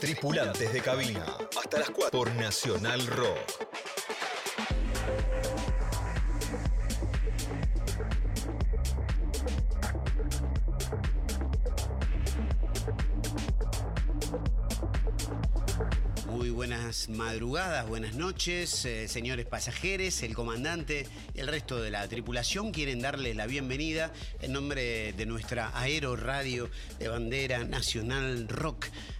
Tripulantes de cabina. Hasta las 4 por Nacional Rock. madrugadas, buenas noches, eh, señores pasajeros, el comandante y el resto de la tripulación quieren darles la bienvenida en nombre de nuestra Aero Radio de bandera nacional rock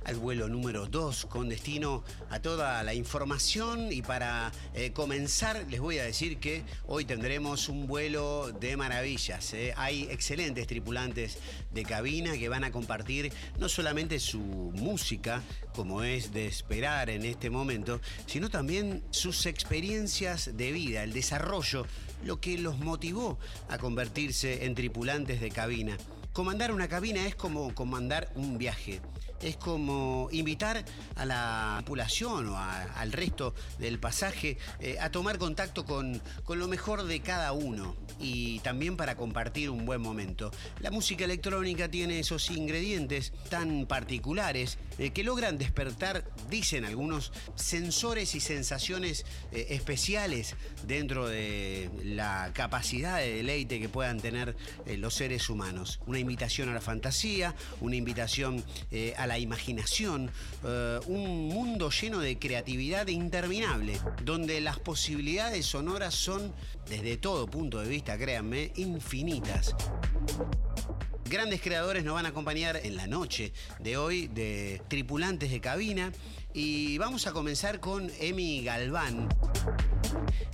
al vuelo número 2 con destino a toda la información y para eh, comenzar les voy a decir que hoy tendremos un vuelo de maravillas. Eh. Hay excelentes tripulantes de cabina que van a compartir no solamente su música, como es de esperar en este momento, sino también sus experiencias de vida, el desarrollo, lo que los motivó a convertirse en tripulantes de cabina. Comandar una cabina es como comandar un viaje. Es como invitar a la tripulación o al resto del pasaje eh, a tomar contacto con, con lo mejor de cada uno y también para compartir un buen momento. La música electrónica tiene esos ingredientes tan particulares eh, que logran despertar, dicen algunos, sensores y sensaciones eh, especiales dentro de la capacidad de deleite que puedan tener los seres humanos. Una invitación a la fantasía, una invitación a la imaginación, eh, un mundo lleno de creatividad interminable, donde las posibilidades sonoras son, desde todo punto de vista, créanme, infinitas. Grandes creadores nos van a acompañar en la noche de hoy de tripulantes de cabina y vamos a comenzar con Emi Galván.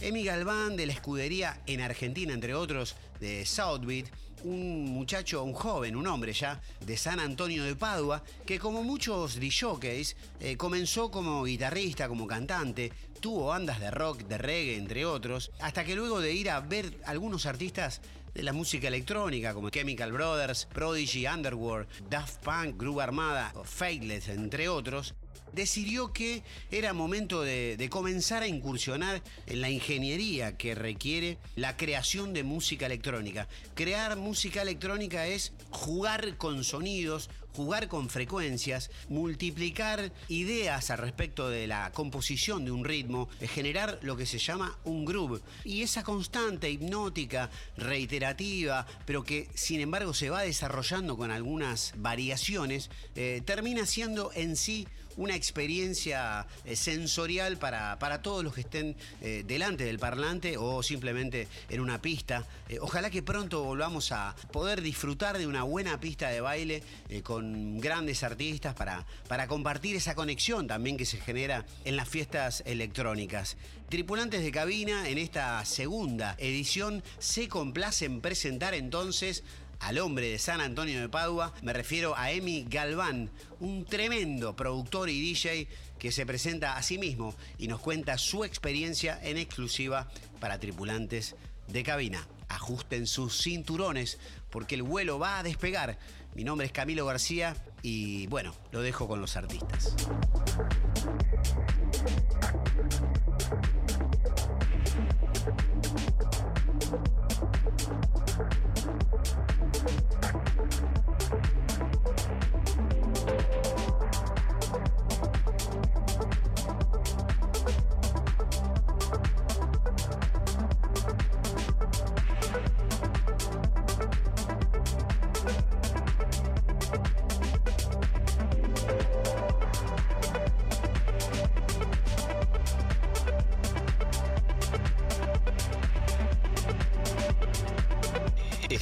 Emi Galván de la escudería en Argentina, entre otros, de Southbeat, un muchacho, un joven, un hombre ya, de San Antonio de Padua, que como muchos DJs, eh, comenzó como guitarrista, como cantante, tuvo bandas de rock, de reggae, entre otros, hasta que luego de ir a ver algunos artistas de la música electrónica, como Chemical Brothers, Prodigy, Underworld, Daft Punk, Groove Armada, Faithless, entre otros, decidió que era momento de, comenzar a incursionar en la ingeniería que requiere la creación de música electrónica. Crear música electrónica es jugar con sonidos, jugar con frecuencias, multiplicar ideas al respecto de la composición de un ritmo, generar lo que se llama un groove. Y esa constante hipnótica, reiterativa, pero que sin embargo se va desarrollando con algunas variaciones, eh, termina siendo en sí una experiencia eh, sensorial para, para, todos los que estén eh, delante del parlante o simplemente en una pista. ojalá que pronto volvamos a poder disfrutar de una buena pista de baile con grandes artistas para, para compartir esa conexión también que se genera en las fiestas electrónicas. Tripulantes de cabina en esta segunda edición se complacen presentar entonces al hombre de San Antonio de Padua, me refiero a Emi Galván, un tremendo productor y DJ que se presenta a sí mismo y nos cuenta su experiencia en exclusiva para tripulantes de cabina. Ajusten sus cinturones porque el vuelo va a despegar. Mi nombre es Camilo García y bueno, lo dejo con los artistas.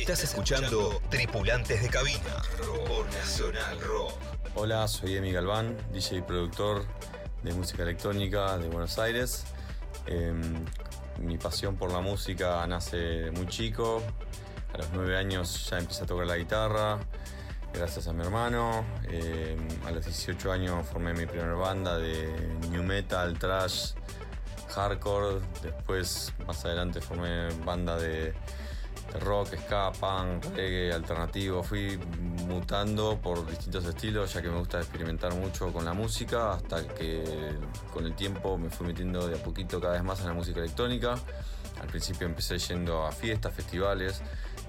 Estás escuchando Tripulantes de Cabina por Nacional Rock. Hola, soy Emi Galván, DJ y productor de música electrónica de Buenos Aires. Em, mi pasión por la música nace muy chico. A los nueve años ya empecé a tocar la guitarra, gracias a mi hermano. Em, a los 18 años formé mi primera banda de new metal, trash, hardcore. Después, más adelante, formé banda de rock, ska, punk, reggae, alternativo. Fui mutando por distintos estilos, ya que me gusta experimentar mucho con la música, hasta que con el tiempo me fui metiendo de a poquito cada vez más en la música electrónica. Al principio empecé yendo a fiestas, festivales,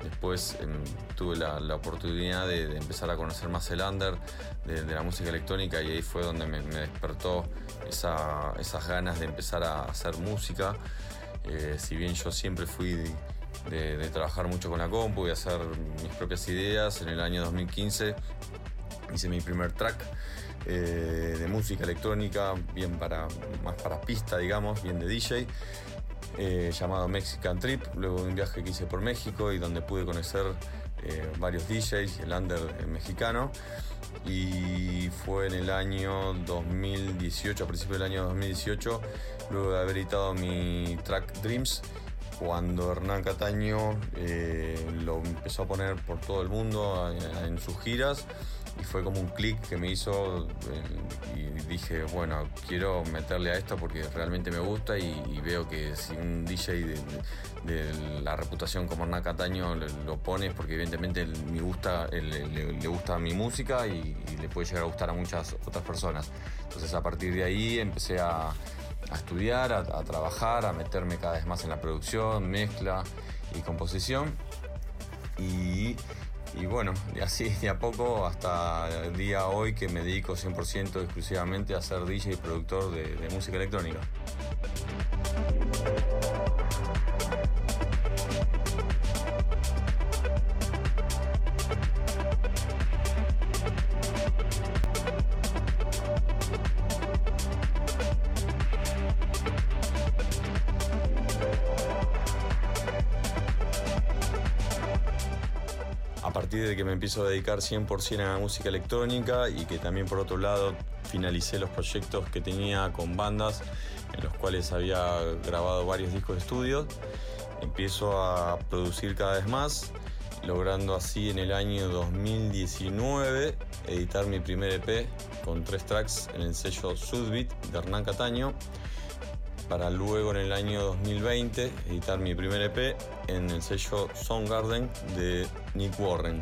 después em, tuve la, oportunidad de, empezar a conocer más el under de, la música electrónica y ahí fue donde me, despertó esas ganas de empezar a hacer música. Eh, si bien yo siempre fui de, trabajar mucho con la compu y hacer mis propias ideas, en el año 2015 hice mi primer track eh, de música electrónica, bien para, más para pista, digamos, bien de DJ, eh, llamado Mexican Trip, luego de un viaje que hice por México y donde pude conocer eh, varios DJs, el under mexicano. Y fue en el año 2018, a principios del año 2018, luego de haber editado mi track Dreams, cuando Hernán Cataño lo empezó a poner por todo el mundo en sus giras y fue como un clic que me hizo eh, y dije, bueno, quiero meterle a esto porque realmente me gusta y, veo que si un DJ de, la reputación como Hernán Cataño lo pone es porque evidentemente me gusta, le, gusta mi música y, le puede llegar a gustar a muchas otras personas. Entonces a partir de ahí empecé a, estudiar, a, a trabajar, a meterme cada vez más en la producción, mezcla y composición. Y y bueno, y así de a poco hasta el día hoy que me dedico 100% exclusivamente a ser DJ y productor de música electrónica. Empiezo a dedicar 100% a la música electrónica y que también por otro lado finalicé los proyectos que tenía con bandas en los cuales había grabado varios discos de estudio. Empiezo a producir cada vez más, logrando así en el año 2019 editar mi primer EP con tres tracks en el sello Sudbeat de Hernán Cataño para luego en el año 2020 editar mi primer EP en el sello Soundgarden de Nick Warren.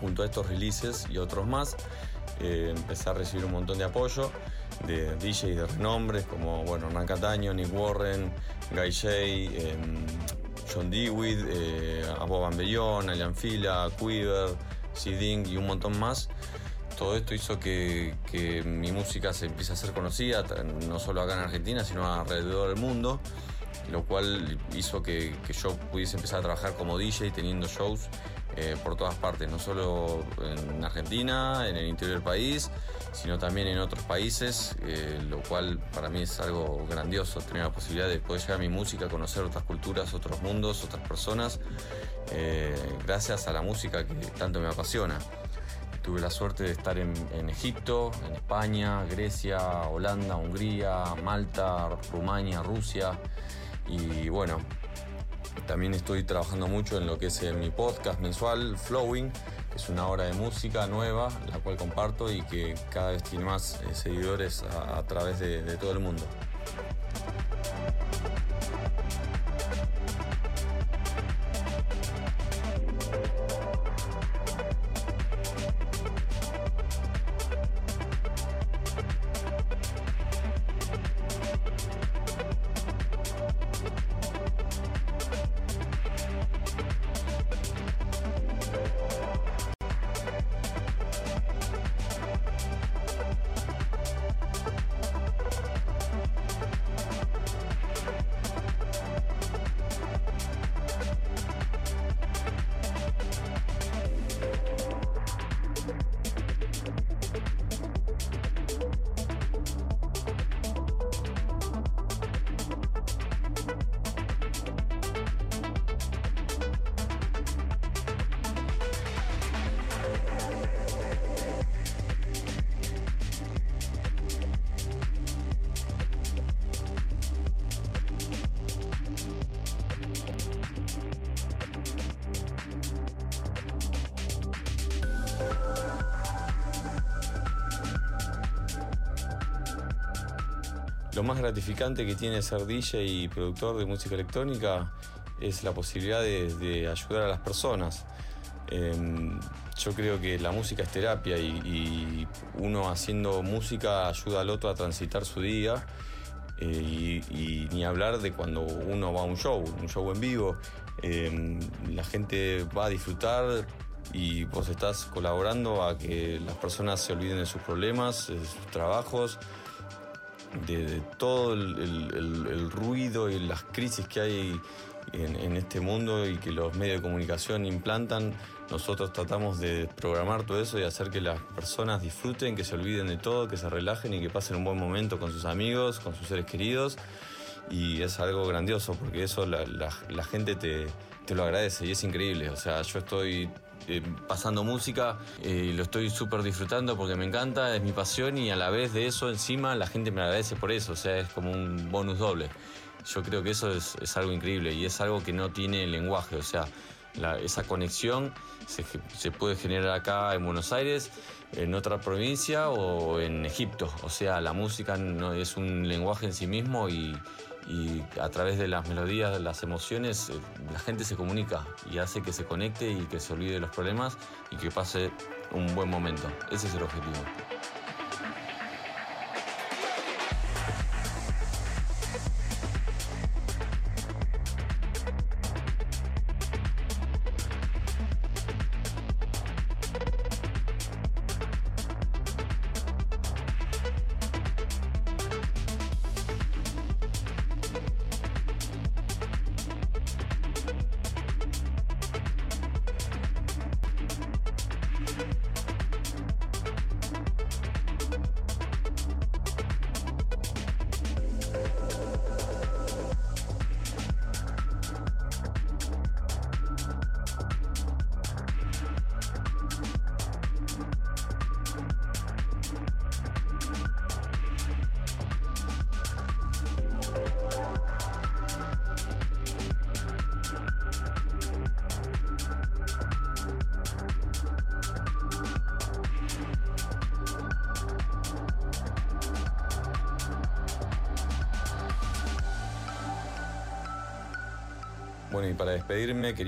Junto a estos releases y otros más, eh, empecé a recibir un montón de apoyo de DJs de renombre como bueno, Hernán Cataño, Nick Warren, Guy Shay, em, John Dewitt, eh, Abo Alian Fila, Quiver, Siding y un montón más. Todo esto hizo que, mi música se empiece a ser conocida, no solo acá en Argentina, sino alrededor del mundo, lo cual hizo que, yo pudiese empezar a trabajar como DJ teniendo shows eh, por todas partes, no solo en Argentina, en el interior del país, sino también en otros países, eh, lo cual para mí es algo grandioso, tener la posibilidad de poder llevar mi música, conocer otras culturas, otros mundos, otras personas, eh, gracias a la música que tanto me apasiona. Tuve la suerte de estar en, Egipto, en España, Grecia, Holanda, Hungría, Malta, Rumania, Rusia. Y bueno, también estoy trabajando mucho en lo que es mi podcast mensual, Flowing, que es una obra de música nueva, la cual comparto y que cada vez tiene más eh, seguidores a, través de todo el mundo. Lo más gratificante que tiene ser DJ y productor de música electrónica es la posibilidad de, ayudar a las personas. Em, yo creo que la música es terapia y, uno haciendo música ayuda al otro a transitar su día Eh, y, ni hablar de cuando uno va a un show, un show en vivo. Eh, la gente va a disfrutar y vos estás colaborando a que las personas se olviden de sus problemas, de sus trabajos, de, todo el, ruido y las crisis que hay en, este mundo y que los medios de comunicación implantan. Nosotros tratamos de programar todo eso y hacer que las personas disfruten, que se olviden de todo, que se relajen y que pasen un buen momento con sus amigos, con sus seres queridos. Y es algo grandioso porque eso la, gente te, te lo agradece y es increíble. O sea, yo estoy eh, pasando música y lo estoy súper disfrutando porque me encanta, es mi pasión y a la vez de eso encima la gente me agradece por eso, o sea, es como un bonus doble. Yo creo que eso es, algo increíble y es algo que no tiene lenguaje, o sea, esa conexión se, puede generar acá en Buenos Aires, en otra provincia o en Egipto. O sea, la música es un lenguaje en sí mismo y, y a través de las melodías, de las emociones, eh, la gente se comunica y hace que se conecte y que se olvide de los problemas y que pase un buen momento. Ese es el objetivo.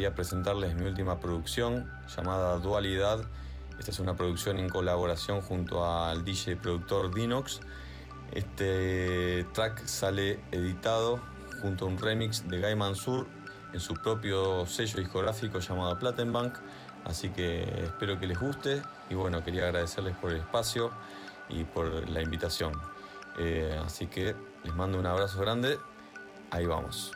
Quería presentarles mi última producción llamada Dualidad. Esta es una producción en colaboración junto al DJ productor Dinox. Este track sale editado junto a un remix de Guy Mansur en su propio sello discográfico llamado Plattenbank. Así que espero que les guste y bueno, quería agradecerles por el espacio y por la invitación. Eh, así que les mando un abrazo grande. Ahí vamos.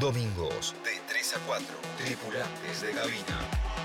Domingos de 3 a 4, tripulantes de cabina.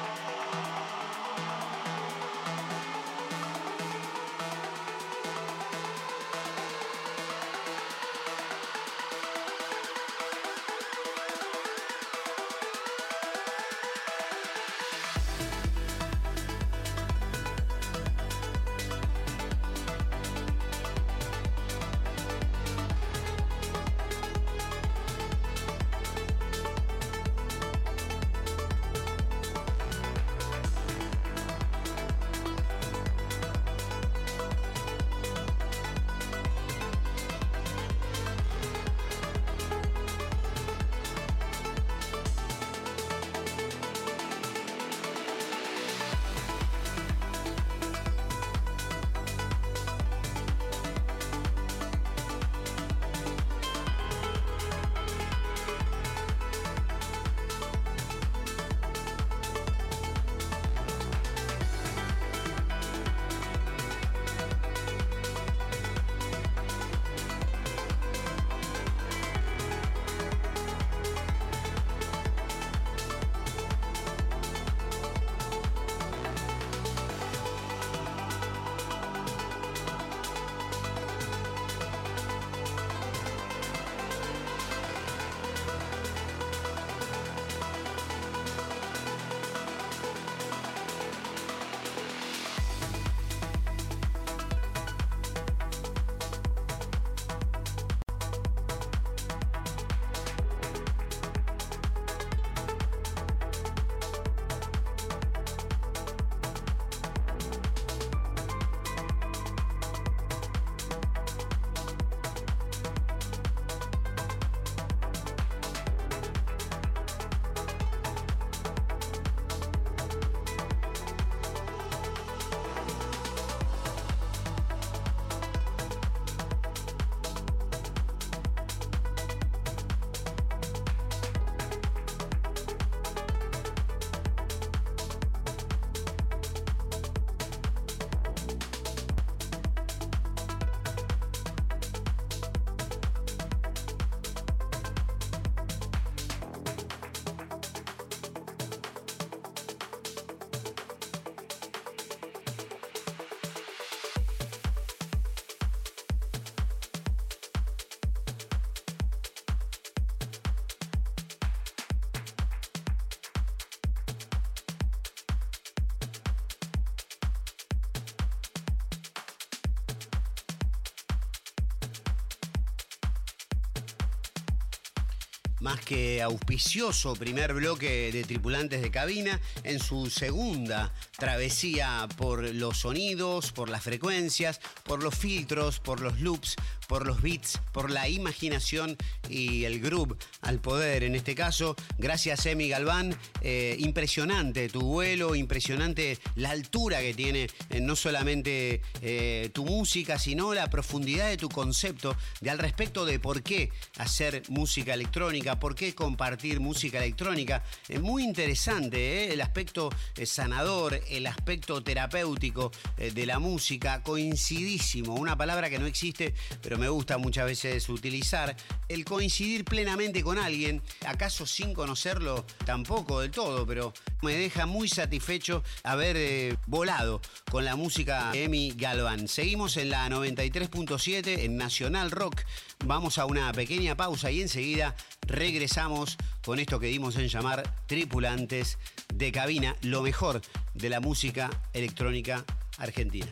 Más que auspicioso primer bloque de tripulantes de cabina en su segunda travesía por los sonidos, por las frecuencias, por los filtros, por los loops, por los beats, por la imaginación y el groove al poder. En este caso, gracias Emi Galván, eh, impresionante tu vuelo, impresionante la altura que tiene eh, no solamente eh, tu música, sino la profundidad de tu concepto de al respecto de por qué hacer música electrónica, por qué compartir música electrónica. Es muy interesante el aspecto sanador, el aspecto terapéutico de la música, coincidísimo, una palabra que no existe, pero me gusta muchas veces utilizar, el coincidir plenamente con alguien, acaso sin conocerlo tampoco del todo, pero me deja muy satisfecho haber eh, volado con la música Emi Galván. Seguimos en la 93.7 en Nacional Rock. Vamos a una pequeña pausa y enseguida regresamos con esto que dimos en llamar tripulantes de cabina, lo mejor de la música electrónica argentina.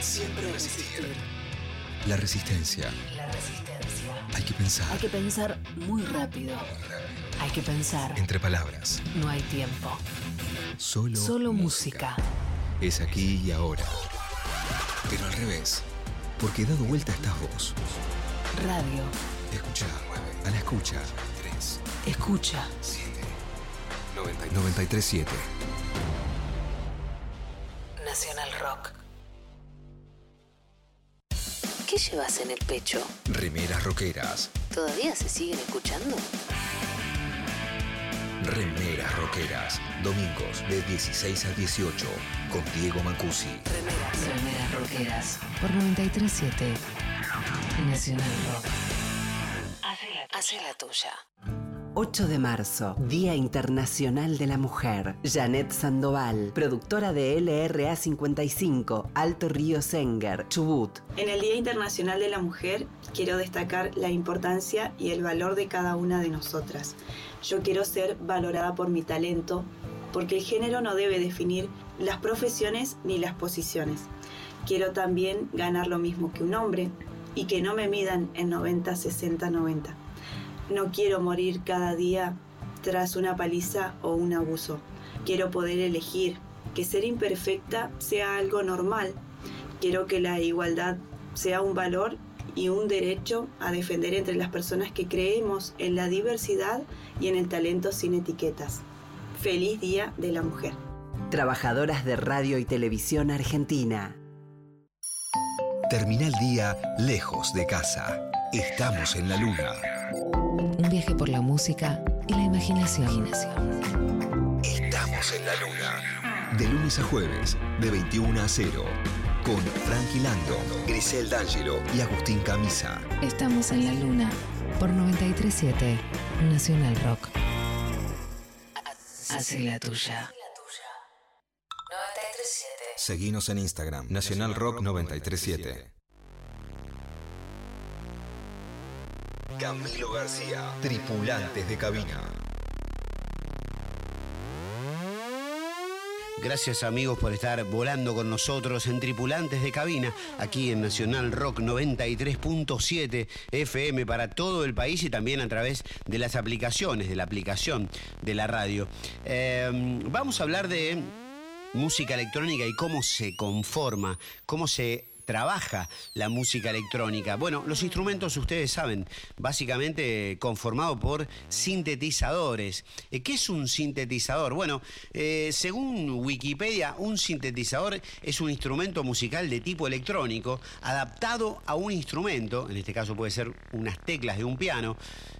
Siempre resistir. La resistencia. La resistencia. Hay que pensar. Hay que pensar muy rápido. Hay que pensar. Entre palabras. No hay tiempo. Solo, Solo música. Es aquí y ahora. Pero al revés. Porque dado vuelta estás vos. Radio. Escucha. A la escucha. 3. Escucha. 7. 93.7. Nacional ¿Qué llevas en el pecho? Remeras roqueras. ¿Todavía se siguen escuchando? Remeras roqueras. Domingos de 16 a 18. Con Diego Mancusi. Remeras. Remeras rockeras. Por 937. Nacional Rock. Hace la tuya. 8 de marzo, Día Internacional de la Mujer. Janet Sandoval, productora de LRA 55, Alto Río Senger, Chubut. En el Día Internacional de la Mujer quiero destacar la importancia y el valor de cada una de nosotras. Yo quiero ser valorada por mi talento, porque el género no debe definir las profesiones ni las posiciones. Quiero también ganar lo mismo que un hombre y que no me midan en 90, 60, 90. No quiero morir cada día tras una paliza o un abuso. Quiero poder elegir que ser imperfecta sea algo normal. Quiero que la igualdad sea un valor y un derecho a defender entre las personas que creemos en la diversidad y en el talento sin etiquetas. Feliz Día de la Mujer. Trabajadoras de Radio y Televisión Argentina. Termina el día lejos de casa. Estamos en la luna. Un viaje por la música y la imaginación. Estamos en la luna. De lunes a jueves, de 21 a 0. Con Frankie Lando, Grisel D'Angelo y Agustín Camisa. Estamos en la luna por 937 Nacional Rock. Hace la tuya. 937. Seguinos en Instagram, Nacional Rock 937. Camilo García, tripulantes de cabina. Gracias amigos por estar volando con nosotros en Tripulantes de Cabina, aquí en Nacional Rock 93.7 FM para todo el país y también a través de las aplicaciones, de la aplicación de la radio. Eh, vamos a hablar de música electrónica y cómo se conforma, cómo se trabaja la música electrónica? Bueno, los instrumentos ustedes saben, básicamente conformado por sintetizadores. Eh, ¿Qué es un sintetizador? Bueno, eh, según Wikipedia, un sintetizador es un instrumento musical de tipo electrónico adaptado a un instrumento, en este caso puede ser unas teclas de un piano.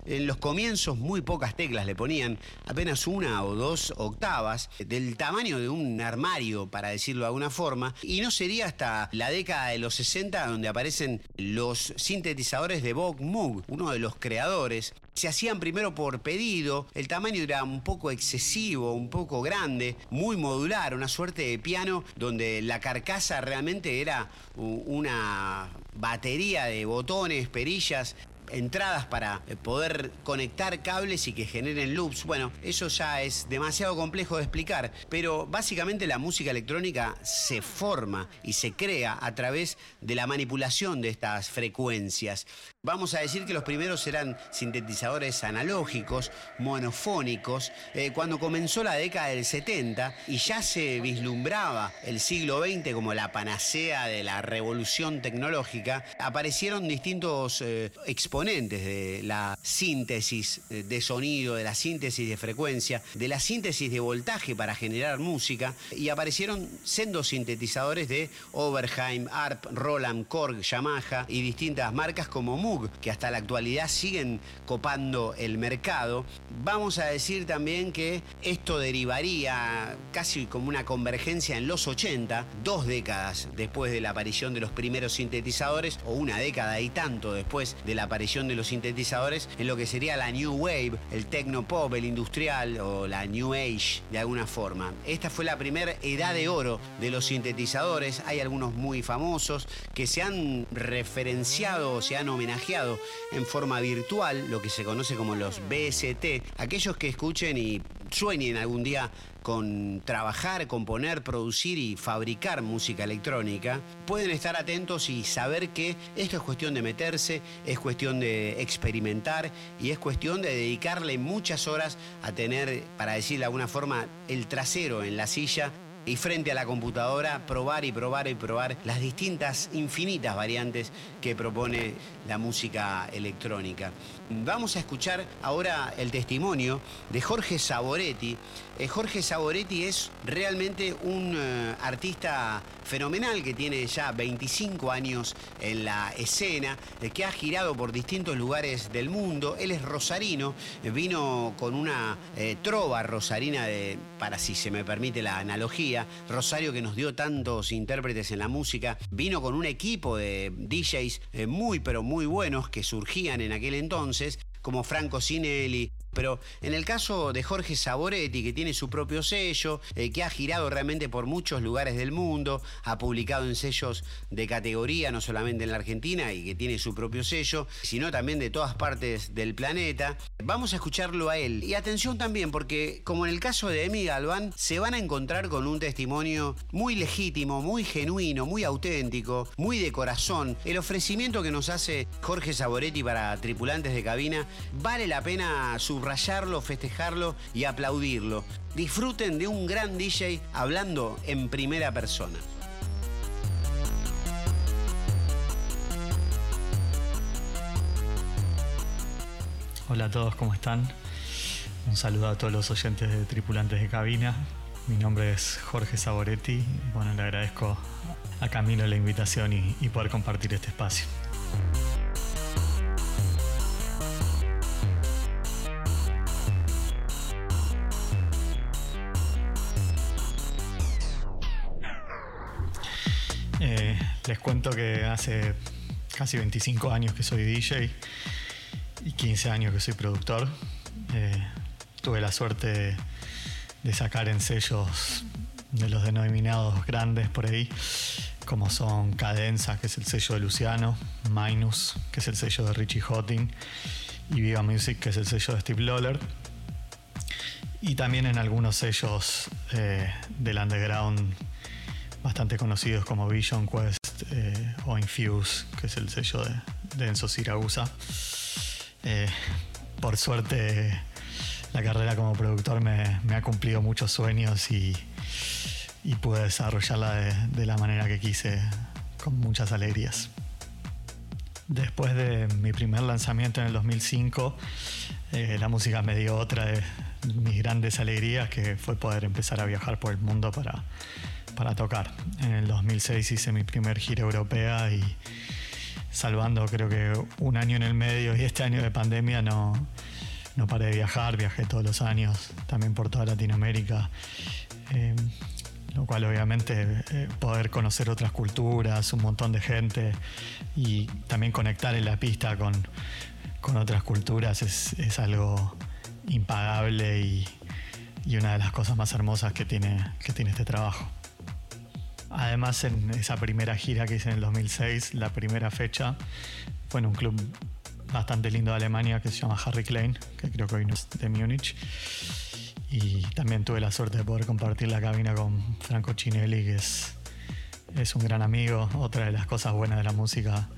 En los comienzos muy pocas teclas le ponían, apenas una o dos octavas, del tamaño de un armario, para decirlo de alguna forma, y no sería hasta la década de los 60 donde aparecen los sintetizadores de Bob Moog, uno de los creadores. Se hacían primero por pedido, el tamaño era un poco excesivo, un poco grande, muy modular, una suerte de piano donde la carcasa realmente era una batería de botones, perillas entradas para eh, poder conectar cables y que generen loops. Bueno, eso ya es demasiado complejo de explicar, pero básicamente la música electrónica se forma y se crea a través de la manipulación de estas frecuencias. Vamos a decir que los primeros eran sintetizadores analógicos, monofónicos, eh, cuando comenzó la década del 70 y ya se vislumbraba el siglo XX como la panacea de la revolución tecnológica, aparecieron distintos eh, de la síntesis eh, de sonido, de la síntesis de frecuencia, de la síntesis de voltaje para generar música y aparecieron sendos sintetizadores de Oberheim, ARP, Roland, Korg, Yamaha y distintas marcas como Moog, que hasta la actualidad siguen copando el mercado. Vamos a decir también que esto derivaría casi como una convergencia en los 80, dos décadas después de la aparición de los primeros sintetizadores, o una década y tanto después de la aparición de los sintetizadores, en lo que sería la New Wave, el techno pop, el industrial o la New Age de alguna forma. Esta fue la primera edad de oro de los sintetizadores. Hay algunos muy famosos que se han referenciado o se han homenajeado en forma virtual, lo que se conoce como los BST. Aquellos que escuchen y sueñen algún día con trabajar, componer, producir y fabricar música electrónica, pueden estar atentos y saber que esto es cuestión de meterse, es cuestión de experimentar y es cuestión de dedicarle muchas horas a tener, para decirlo de alguna forma, el trasero en la silla y frente a la computadora probar y probar y probar las distintas infinitas variantes que propone la música electrónica. Vamos a escuchar ahora el testimonio de Jorge Saboretti. Eh, Jorge Saboretti es realmente un eh, artista fenomenal que tiene ya 25 años en la escena, eh, que ha girado por distintos lugares del mundo. Él es rosarino, vino con una trova rosarina para si se me permite la analogía, Rosario que nos dio tantos intérpretes en la música, vino con un equipo de DJs eh, muy pero muy buenos que surgían en aquel entonces como Franco Sinelli, pero en el caso de Jorge Saboretti, que tiene su propio sello, eh, que ha girado realmente por muchos lugares del mundo, ha publicado en sellos de categoría, no solamente en la Argentina, y que tiene su propio sello, sino también de todas partes del planeta. Vamos a escucharlo a él. Y atención también, porque como en el caso de Emi Galván, se van a encontrar con un testimonio muy legítimo, muy genuino, muy auténtico, muy de corazón. El ofrecimiento que nos hace Jorge Saboretti para tripulantes de cabina vale la pena su rayarlo, festejarlo y aplaudirlo. Disfruten de un gran DJ hablando en primera persona. Hola a todos, ¿cómo están? Un saludo a todos los oyentes de Tripulantes de Cabina. Mi nombre es Jorge Saboretti. Bueno, le agradezco a Camilo la invitación y, y poder compartir este espacio. Les cuento que hace casi 25 años que soy DJ y 15 años que soy productor. Eh, tuve la suerte de sacar en sellos de los denominados grandes por ahí, como son Cadenza, que es el sello de Luciano, Minus, que es el sello de Richie Hotting, y Viva Music, que es el sello de Steve Lawler. Y también en algunos sellos eh, del underground bastante conocidos como Vision Quest eh, o Infuse, que es el sello de, Enzo Siragusa. Eh, por suerte, la carrera como productor me, ha cumplido muchos sueños y, pude desarrollarla de, la manera que quise, con muchas alegrías. Después de mi primer lanzamiento en el 2005, eh, la música me dio otra de mis grandes alegrías, que fue poder empezar a viajar por el mundo para para tocar. En el 2006 hice mi primer gira europea y salvando creo que un año en el medio y este año de pandemia no, no paré de viajar, viajé todos los años, también por toda Latinoamérica. Eh, lo cual obviamente eh, poder conocer otras culturas, un montón de gente y también conectar en la pista con, con otras culturas es, es algo impagable y, y, una de las cosas más hermosas que tiene, que tiene este trabajo. Además, en esa primera gira que hice en el 2006, la primera fecha fue en un club bastante lindo de Alemania que se llama Harry Klein, que creo que hoy no es de Múnich. Y también tuve la suerte de poder compartir la cabina con Franco Cinelli, que es, un gran amigo. Otra de las cosas buenas de la música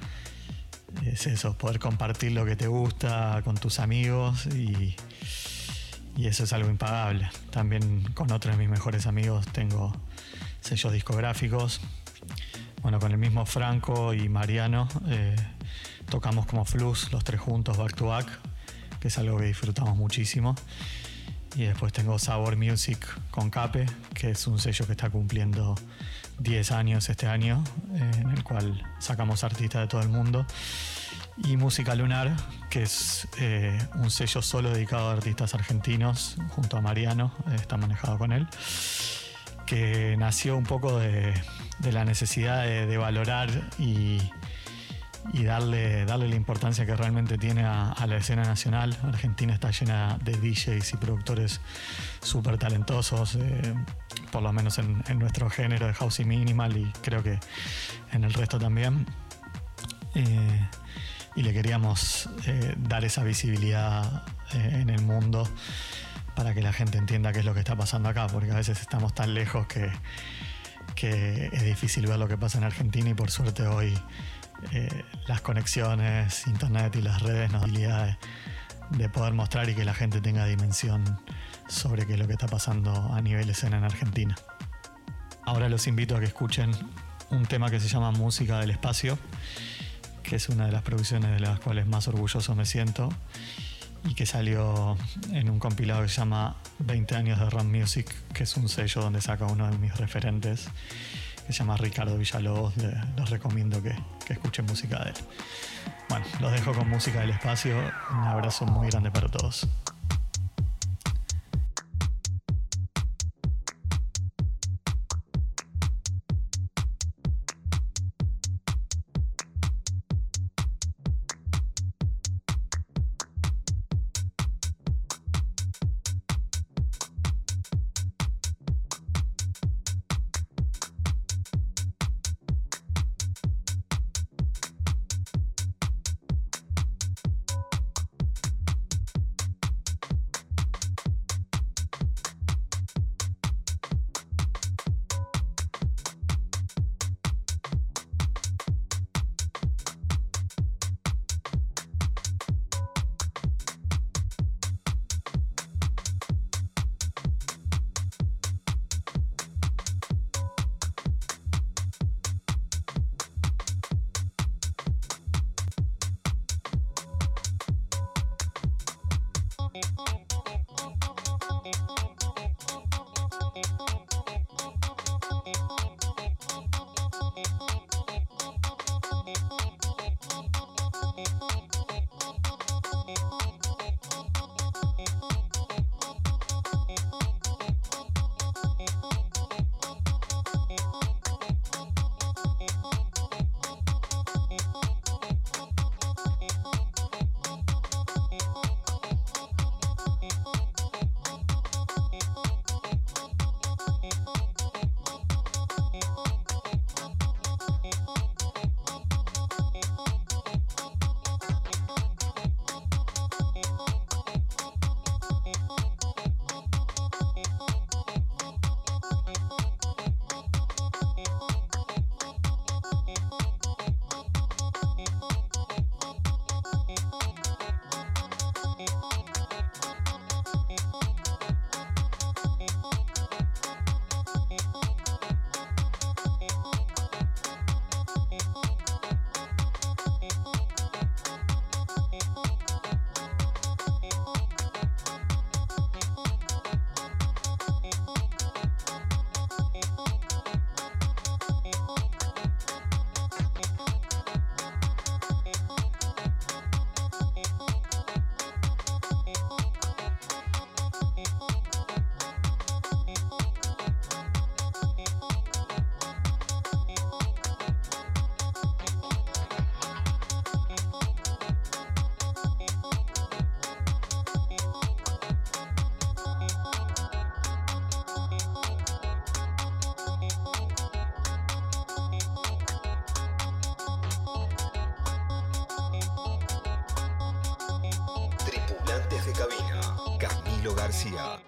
es eso, poder compartir lo que te gusta con tus amigos y, y eso es algo impagable. También con otros de mis mejores amigos tengo sellos discográficos. Bueno, con el mismo Franco y Mariano eh, tocamos como Flus, los tres juntos, back to back, que es algo que disfrutamos muchísimo. Y después tengo Sabor Music con Cape, que es un sello que está cumpliendo 10 años este año, eh, en el cual sacamos artistas de todo el mundo. Y Música Lunar, que es eh, un sello solo dedicado a artistas argentinos, junto a Mariano, está manejado con él que nació un poco de, la necesidad de, valorar y, darle, darle la importancia que realmente tiene a, la escena nacional. Argentina está llena de DJs y productores súper talentosos, eh, por lo menos en, nuestro género de house y minimal y creo que en el resto también. Eh, y le queríamos eh, dar esa visibilidad en el mundo para que la gente entienda qué es lo que está pasando acá, porque a veces estamos tan lejos que, es difícil ver lo que pasa en Argentina y por suerte hoy eh, las conexiones, internet y las redes nos dan habilidad de, poder mostrar y que la gente tenga dimensión sobre qué es lo que está pasando a nivel escena en Argentina. Ahora los invito a que escuchen un tema que se llama Música del Espacio, que es una de las producciones de las cuales más orgulloso me siento y que salió en un compilado que se llama 20 años de Run Music, que es un sello donde saca uno de mis referentes, que se llama Ricardo Villalobos. Les recomiendo que, que escuchen música de él. Bueno, los dejo con música del espacio. Un abrazo muy grande para todos. Cabina, Camilo García.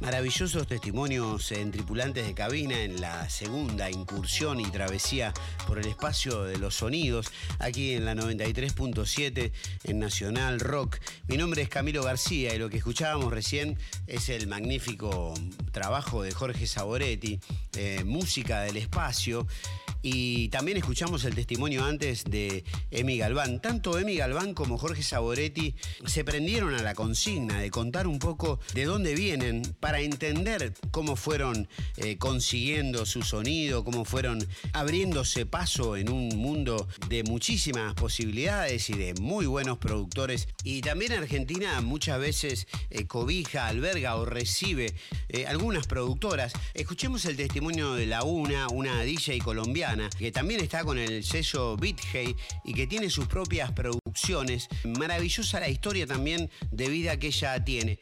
Maravillosos testimonios en tripulantes de cabina en la segunda incursión y travesía por el espacio de los sonidos, aquí en la 93.7 en Nacional Rock. Mi nombre es Camilo García y lo que escuchábamos recién es el magnífico trabajo de Jorge Saboretti, eh, Música del Espacio. Y también escuchamos el testimonio antes de Emi Galván. Tanto Emi Galván como Jorge Saboretti se prendieron a la consigna de contar un poco de dónde vienen para entender cómo fueron eh, consiguiendo su sonido, cómo fueron abriéndose paso en un mundo de muchísimas posibilidades y de muy buenos productores. Y también Argentina muchas veces eh, cobija, alberga o recibe eh, algunas productoras. Escuchemos el testimonio de la UNA, una DJ colombiana que también está con el sello BitHey y que tiene sus propias producciones. Maravillosa la historia también de vida que ella tiene.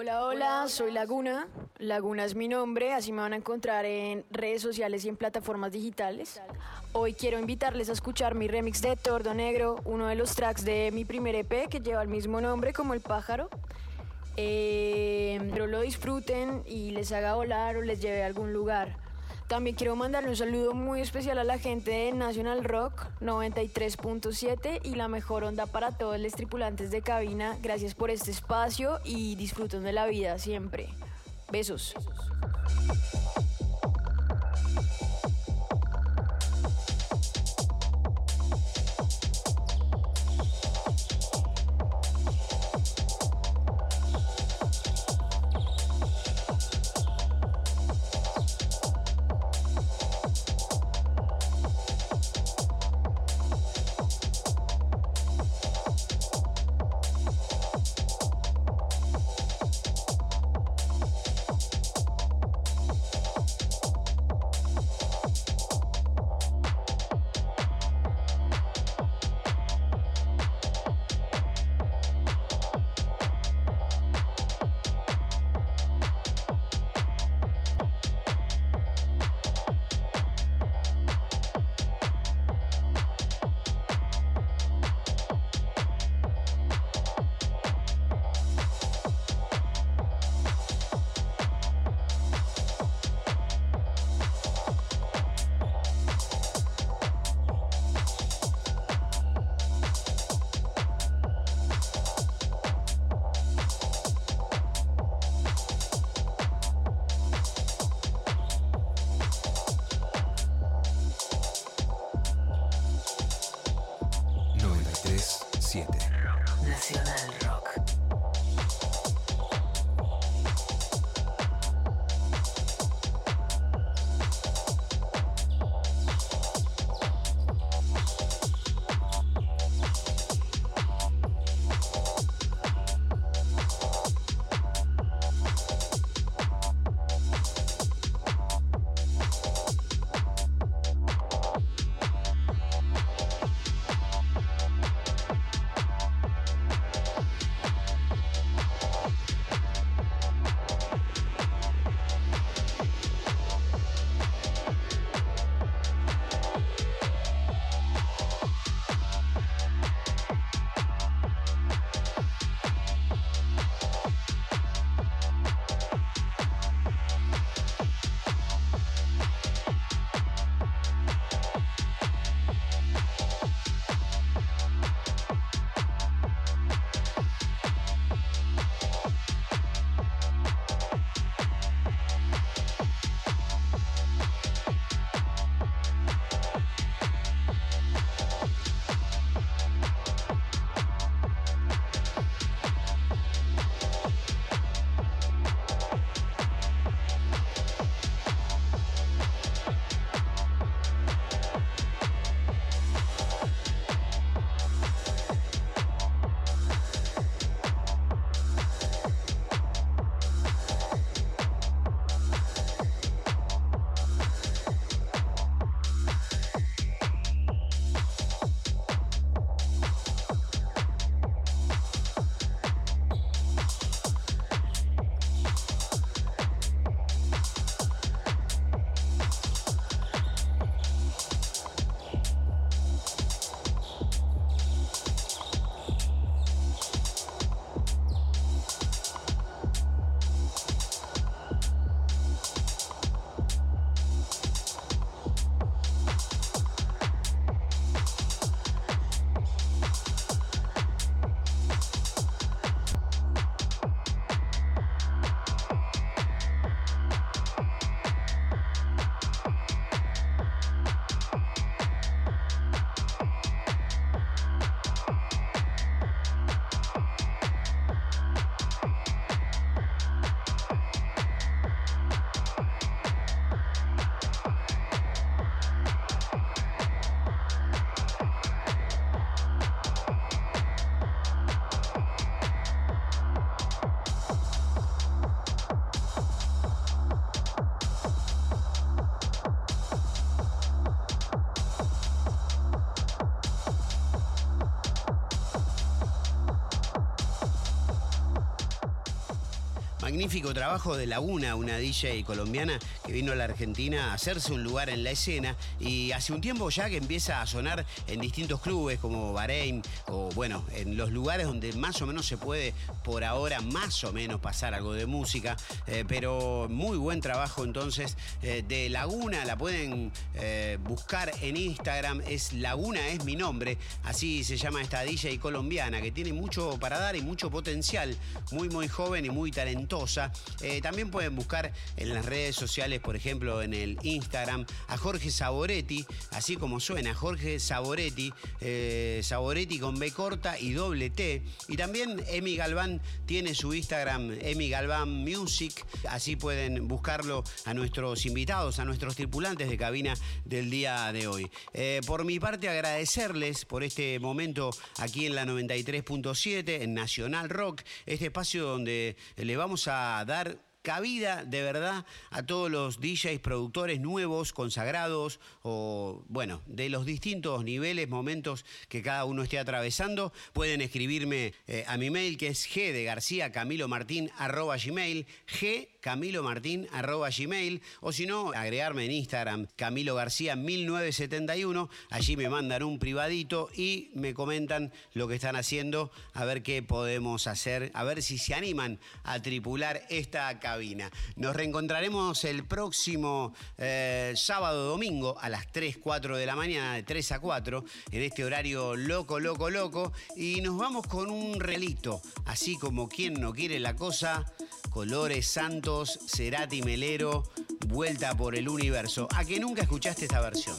Hola, hola, soy Laguna. Laguna es mi nombre, así me van a encontrar en redes sociales y en plataformas digitales. Hoy quiero invitarles a escuchar mi remix de Tordo Negro, uno de los tracks de mi primer EP que lleva el mismo nombre como el pájaro. Eh, pero lo disfruten y les haga volar o les lleve a algún lugar. También quiero mandarle un saludo muy especial a la gente de National Rock 93.7 y la mejor onda para todos los tripulantes de cabina. Gracias por este espacio y disfruten de la vida siempre. Besos. Nacional magnífico trabajo de Laguna, una DJ colombiana que vino a la Argentina a hacerse un lugar en la escena. Y hace un tiempo ya que empieza a sonar en distintos clubes como Bahrein o bueno, en los lugares donde más o menos se puede por ahora más o menos pasar algo de música, eh, pero muy buen trabajo entonces eh, de Laguna, la pueden eh, buscar en Instagram, es Laguna es mi nombre, así se llama esta DJ colombiana que tiene mucho para dar y mucho potencial, muy muy joven y muy talentosa. Eh, también pueden buscar en las redes sociales, por ejemplo, en el Instagram, a Jorge Saboretti, así como suena, Jorge Saboretti, eh, Saboretti con B corta y doble T. Y también Emi Galván tiene su Instagram, Emi Galván Music, así pueden buscarlo a nuestros invitados, a nuestros tripulantes de cabina del día de hoy. Eh, por mi parte, agradecerles por este momento aquí en la 93.7, en Nacional Rock, este espacio donde le vamos a dar cabida de verdad a todos los DJs, productores nuevos, consagrados o, bueno, de los distintos niveles, momentos que cada uno esté atravesando. Pueden escribirme eh, a mi mail que es g de García Camilo Martín arroba gmail, g Camilo Martín arroba gmail o si no, agregarme en Instagram Camilo García 1971. Allí me mandan un privadito y me comentan lo que están haciendo, a ver qué podemos hacer, a ver si se animan a tripular esta Nos reencontraremos el próximo eh, sábado domingo a las 3, 4 de la mañana, de 3 a 4, en este horario loco, loco, loco. Y nos vamos con un relito, así como quien no quiere la cosa, colores santos, Cerati Melero, vuelta por el universo. ¿A que nunca escuchaste esta versión?